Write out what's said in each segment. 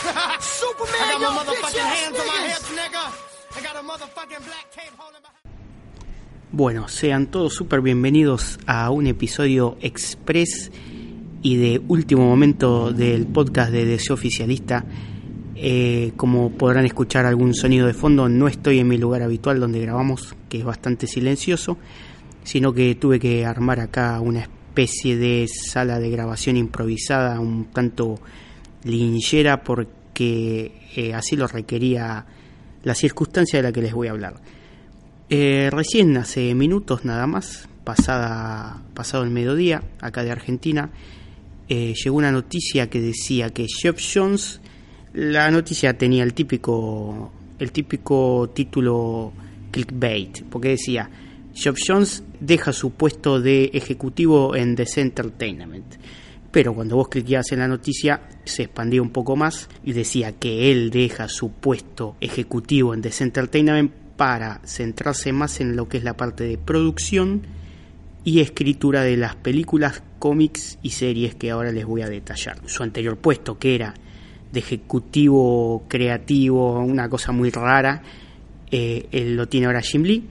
Superman, I got yo, my bitch motherfucking ass hands on my niggas. hips, nigga. I got a motherfucking black cape holding my... Bueno, sean todos súper bienvenidos a un episodio express y de último momento del podcast de Deseo Oficialista. Eh, como podrán escuchar algún sonido de fondo, no estoy en mi lugar habitual donde grabamos, que es bastante silencioso, sino que tuve que armar acá una especie de sala de grabación improvisada, un tanto linchera, porque eh, así lo requería la circunstancia de la que les voy a hablar. Eh, recién hace minutos nada más, pasada, pasado el mediodía, acá de Argentina, eh, llegó una noticia que decía que Jeff Jones, la noticia tenía el típico, el típico título clickbait, porque decía, Jeff Jones deja su puesto de ejecutivo en The Entertainment. Pero cuando vos cliqueabas en la noticia se expandía un poco más y decía que él deja su puesto ejecutivo en The Entertainment para centrarse más en lo que es la parte de producción y escritura de las películas, cómics y series que ahora les voy a detallar. Su anterior puesto, que era de ejecutivo creativo, una cosa muy rara, eh, él lo tiene ahora Jim Lee,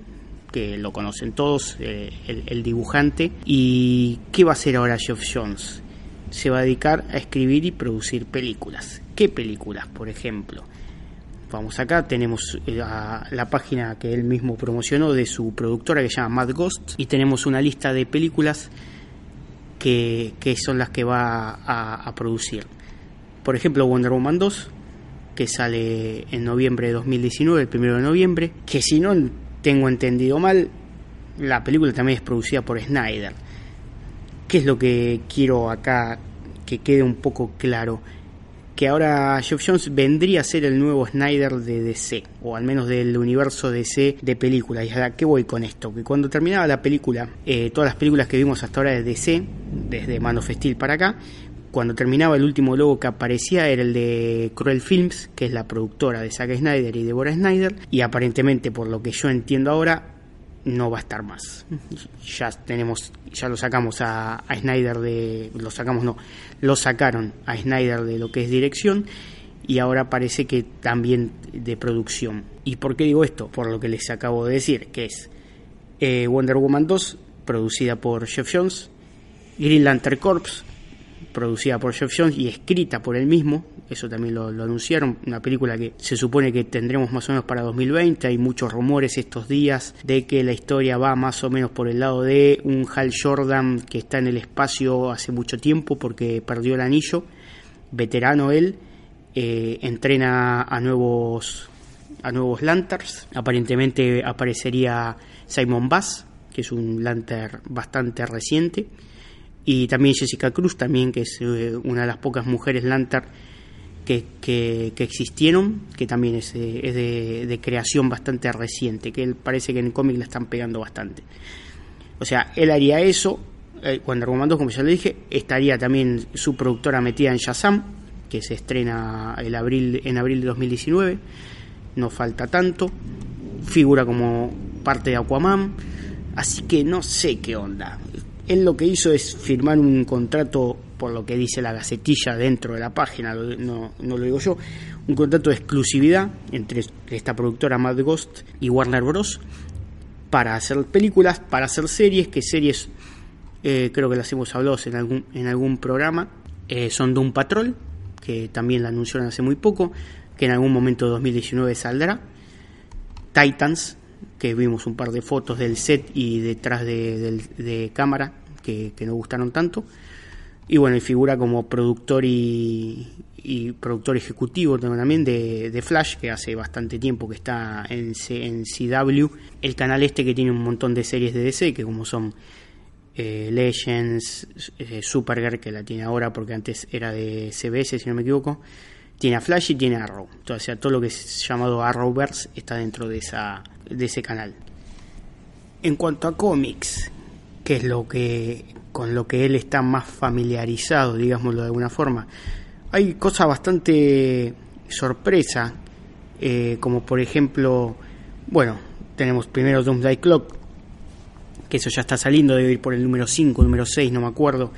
que lo conocen todos, eh, el, el dibujante. ¿Y qué va a hacer ahora Geoff Jones? Se va a dedicar a escribir y producir películas. ¿Qué películas, por ejemplo? Vamos acá, tenemos eh, la página que él mismo promocionó de su productora que se llama Mad Ghost y tenemos una lista de películas que, que son las que va a, a producir. Por ejemplo, Wonder Woman 2, que sale en noviembre de 2019, el primero de noviembre, que si no tengo entendido mal, la película también es producida por Snyder. ¿Qué es lo que quiero acá que quede un poco claro? Que ahora Geoff Jones vendría a ser el nuevo Snyder de DC, o al menos del universo DC de películas. ¿Y a qué voy con esto? Que cuando terminaba la película, eh, todas las películas que vimos hasta ahora de DC, desde Man of para acá, cuando terminaba el último logo que aparecía era el de Cruel Films, que es la productora de Zack Snyder y Deborah Snyder, y aparentemente por lo que yo entiendo ahora no va a estar más. Ya tenemos, ya lo sacamos a, Snyder de, lo sacamos no, lo sacaron a Snyder de lo que es dirección y ahora parece que también de producción. ¿Y por qué digo esto? Por lo que les acabo de decir, que es eh, Wonder Woman 2, producida por Jeff Jones, Green Lantern Corps, producida por Jeff Jones y escrita por él mismo, eso también lo, anunciaron, una película que se supone que tendremos más o menos para 2020, hay muchos rumores estos días de que la historia va más o menos por el lado de un Hal Jordan que está en el espacio hace mucho tiempo porque perdió el anillo, veterano él, eh, entrena a nuevos a nuevos Lanterns, aparentemente aparecería Simon Bass, que es un Lantern bastante reciente, y también Jessica Cruz, también que es eh, una de las pocas mujeres Lantern que, que, existieron, que también es, eh, de, creación bastante reciente, que él parece que en el cómic la están pegando bastante. O sea, él haría eso, eh, cuando Woman 2, como ya le dije, estaría también su productora metida en Shazam, que se estrena el abril, en abril de 2019, no falta tanto, figura como parte de Aquaman, así que no sé qué onda él lo que hizo es firmar un contrato, por lo que dice la gacetilla dentro de la página, no, no lo digo yo, un contrato de exclusividad entre esta productora Mad Ghost y Warner Bros. para hacer películas, para hacer series, que series eh, creo que las hemos hablado en algún, en algún programa, eh, son Doom Patrol, que también la anunciaron hace muy poco, que en algún momento de 2019 saldrá, Titans, que vimos un par de fotos del set y detrás de, cámara que, que, nos gustaron tanto. Y bueno, y figura como productor y, y productor ejecutivo también de, Flash, que hace bastante tiempo que está en, C, en CW, el canal este que tiene un montón de series de DC, que como son eh, Legends, eh, Supergirl, que la tiene ahora porque antes era de CBS, si no me equivoco, tiene a Flash y tiene a Arrow. O sea, todo lo que es llamado Arrowverse está dentro de, esa, de ese canal. En cuanto a cómics, que es lo que con lo que él está más familiarizado, digámoslo de alguna forma, hay cosas bastante sorpresa, eh, como por ejemplo, bueno, tenemos primero Doomsday Clock, que eso ya está saliendo, debe ir por el número 5, número 6, no me acuerdo.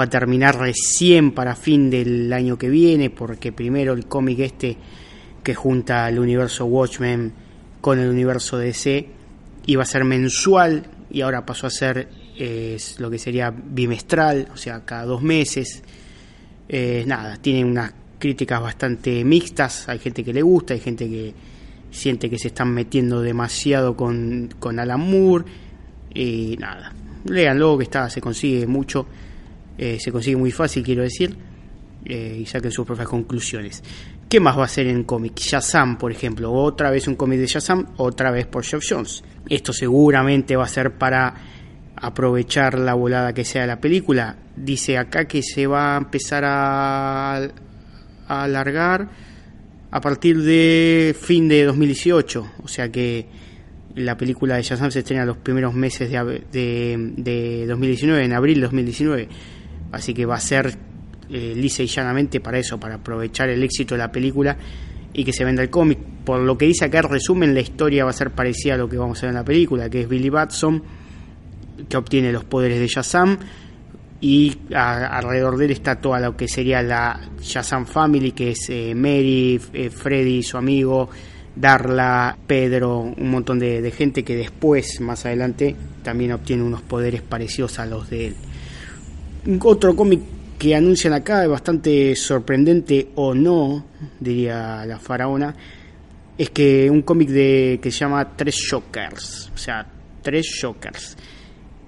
Va a terminar recién para fin del año que viene, porque primero el cómic este que junta el universo Watchmen con el universo DC iba a ser mensual y ahora pasó a ser lo que sería bimestral, o sea, cada dos meses. Eh, nada, tiene unas críticas bastante mixtas, hay gente que le gusta, hay gente que siente que se están metiendo demasiado con, con Alan Moore y nada, léanlo que está, se consigue mucho, eh, se consigue muy fácil quiero decir eh, y saquen sus propias conclusiones. ¿Qué más va a ser en cómic? Shazam, por ejemplo, otra vez un cómic de Shazam, otra vez por Geoff Jones. Esto seguramente va a ser para aprovechar la volada que sea de la película. Dice acá que se va a empezar a, a alargar a partir de fin de 2018, o sea que la película de Shazam se estrena los primeros meses de, de, de 2019, en abril de 2019, así que va a ser eh, lisa y llanamente para eso, para aprovechar el éxito de la película y que se venda el cómic. Por lo que dice acá, resumen, la historia va a ser parecida a lo que vamos a ver en la película, que es Billy Batson, que obtiene los poderes de Shazam, y alrededor de él está toda lo que sería la Shazam Family, que es eh, Mary, eh, Freddy, su amigo, Darla, Pedro, un montón de, gente que después, más adelante, también obtiene unos poderes parecidos a los de él. Otro cómic que anuncian acá bastante sorprendente o no, diría la faraona, es que un cómic de que se llama Tres Shockers, o sea, Tres Shockers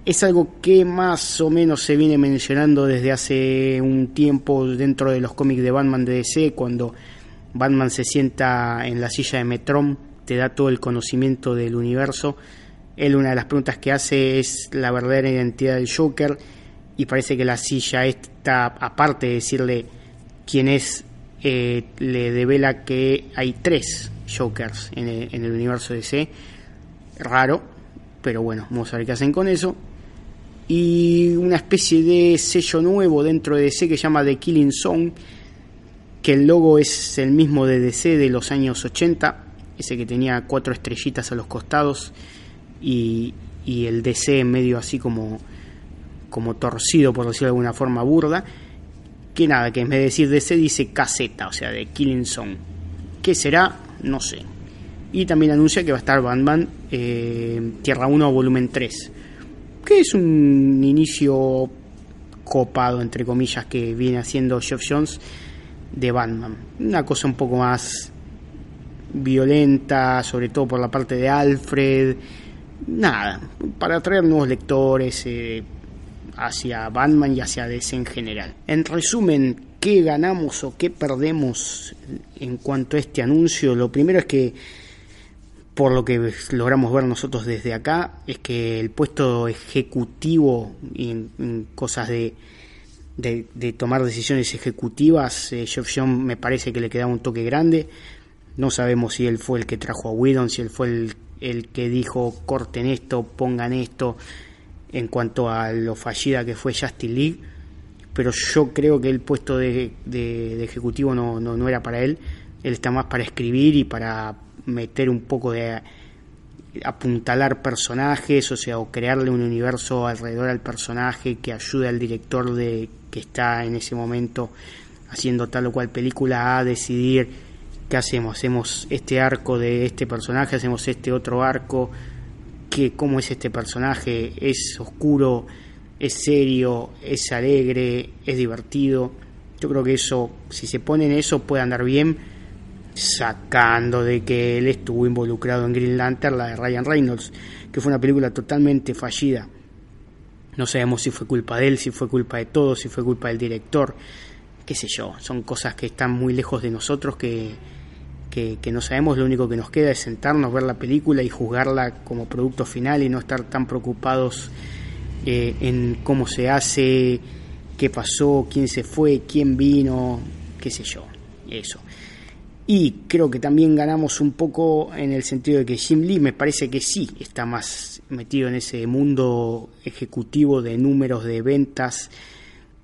es algo que más o menos se viene mencionando desde hace un tiempo dentro de los cómics de Batman de DC, cuando Batman se sienta en la silla de Metron, te da todo el conocimiento del universo. Él una de las preguntas que hace es la verdadera identidad del Joker y parece que la silla está, aparte de decirle quién es, eh, le devela que hay tres Jokers en el, en el universo DC. Raro, pero bueno, vamos a ver qué hacen con eso y una especie de sello nuevo dentro de DC que se llama The Killing Zone, que el logo es el mismo de DC de los años 80, ese que tenía cuatro estrellitas a los costados y, y el DC en medio así como, como torcido, por decirlo de alguna forma burda, que nada, que en vez de decir DC dice caseta, o sea, de Killing Zone. ¿Qué será? No sé. Y también anuncia que va a estar Batman eh, Tierra 1 volumen 3 que es un inicio copado, entre comillas, que viene haciendo Geoff Jones de Batman. Una cosa un poco más violenta, sobre todo por la parte de Alfred. Nada, para atraer nuevos lectores eh, hacia Batman y hacia DC en general. En resumen, ¿qué ganamos o qué perdemos en cuanto a este anuncio? Lo primero es que por lo que logramos ver nosotros desde acá, es que el puesto ejecutivo en, cosas de, de, tomar decisiones ejecutivas, eh, Jeff John me parece que le queda un toque grande. No sabemos si él fue el que trajo a Whedon, si él fue el, que dijo corten esto, pongan esto, en cuanto a lo fallida que fue Justin League. Pero yo creo que el puesto de, ejecutivo no era para él. Él está más para escribir y para meter un poco de apuntalar personajes, o sea, o crearle un universo alrededor al personaje que ayude al director de que está en ese momento haciendo tal o cual película a decidir qué hacemos, hacemos este arco de este personaje, hacemos este otro arco, que cómo es este personaje, es oscuro, es serio, es alegre, es divertido. Yo creo que eso, si se pone en eso, puede andar bien sacando de que él estuvo involucrado en Green Lantern, la de Ryan Reynolds, que fue una película totalmente fallida. No sabemos si fue culpa de él, si fue culpa de todos, si fue culpa del director, qué sé yo, son cosas que están muy lejos de nosotros que, que, no sabemos, lo único que nos queda es sentarnos, ver la película y juzgarla como producto final y no estar tan preocupados eh, en cómo se hace, qué pasó, quién se fue, quién vino, qué sé yo eso. Y creo que también ganamos un poco en el sentido de que Jim Lee me parece que sí está más metido en ese mundo ejecutivo de números, de ventas,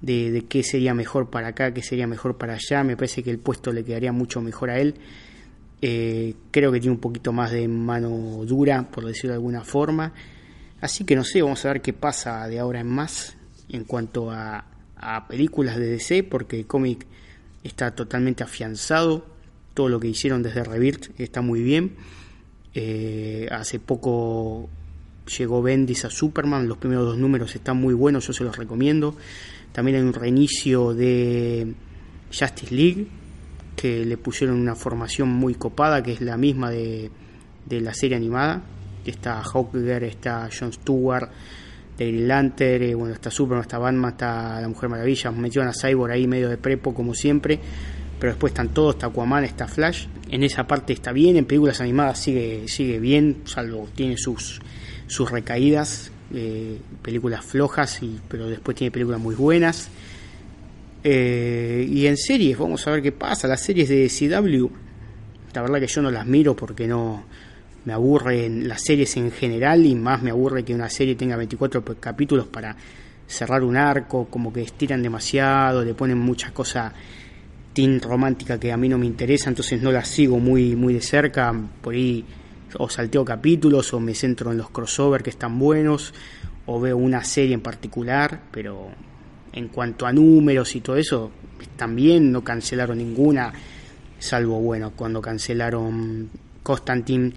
de, qué sería mejor para acá, qué sería mejor para allá. Me parece que el puesto le quedaría mucho mejor a él. Eh, creo que tiene un poquito más de mano dura, por decirlo de alguna forma. Así que no sé, vamos a ver qué pasa de ahora en más en cuanto a, a películas de DC, porque el cómic está totalmente afianzado todo lo que hicieron desde Rebirth está muy bien. Eh, hace poco llegó Bendis a Superman, los primeros dos números están muy buenos, yo se los recomiendo. También hay un reinicio de Justice League, que le pusieron una formación muy copada, que es la misma de, de la serie animada. Está Hawker, está John Stewart, de Green Lantern, eh, bueno, está Superman, está Batman, está la Mujer Maravilla, metieron a Cyborg ahí medio de prepo como siempre pero después están todos, está Aquaman, está Flash. En esa parte está bien, en películas animadas sigue, sigue bien, salvo tiene sus, sus recaídas, eh, películas flojas, y, pero después tiene películas muy buenas. Eh, y en series, vamos a ver qué pasa. Las series de CW, la verdad que yo no las miro porque no me aburren las series en general y más me aburre que una serie tenga 24 capítulos para cerrar un arco, como que estiran demasiado, le ponen muchas cosas romántica que a mí no me interesa, entonces no la sigo muy, muy de cerca, por ahí o salteo capítulos o me centro en los crossover que están buenos o veo una serie en particular, pero en cuanto a números y todo eso, también no cancelaron ninguna, salvo bueno, cuando cancelaron Constantine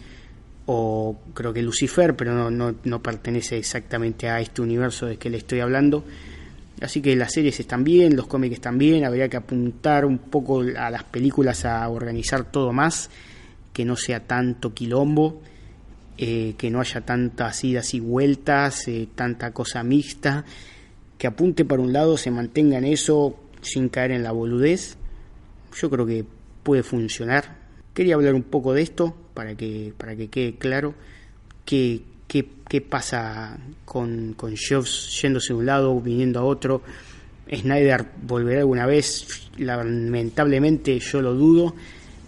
o creo que Lucifer, pero no, no, no pertenece exactamente a este universo de que le estoy hablando. Así que las series están bien, los cómics están bien, habría que apuntar un poco a las películas a organizar todo más, que no sea tanto quilombo, eh, que no haya tantas idas y vueltas, eh, tanta cosa mixta, que apunte para un lado, se mantenga en eso sin caer en la boludez. Yo creo que puede funcionar. Quería hablar un poco de esto para que, para que quede claro que qué, pasa con, con Jobs yéndose de un lado, viniendo a otro. Snyder volverá alguna vez, lamentablemente yo lo dudo,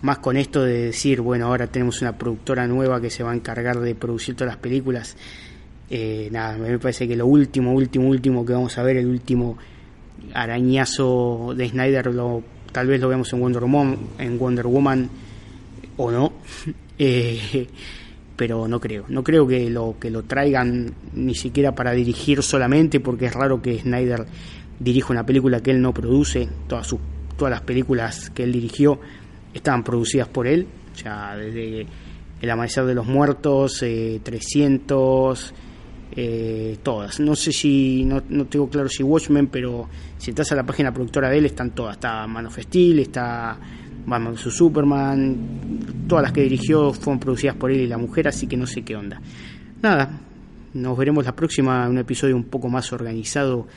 más con esto de decir, bueno, ahora tenemos una productora nueva que se va a encargar de producir todas las películas. Eh, nada, me parece que lo último, último, último que vamos a ver, el último arañazo de Snyder, lo, tal vez lo veamos en Wonder Woman, en Wonder Woman o no. Eh, pero no creo. No creo que lo, que lo traigan ni siquiera para dirigir solamente, porque es raro que Snyder dirija una película que él no produce. Todas, sus, todas las películas que él dirigió estaban producidas por él, o sea, desde El Amanecer de los Muertos, 300, eh, eh, todas. No sé si, no, no, tengo claro si Watchmen, pero si estás a la página productora de él, están todas. Está Man of Steel, está Batman su Superman, todas las que dirigió fueron producidas por él y la mujer, así que no sé qué onda. Nada, nos veremos la próxima, un episodio un poco más organizado,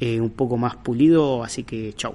eh, un poco más pulido, así que chao.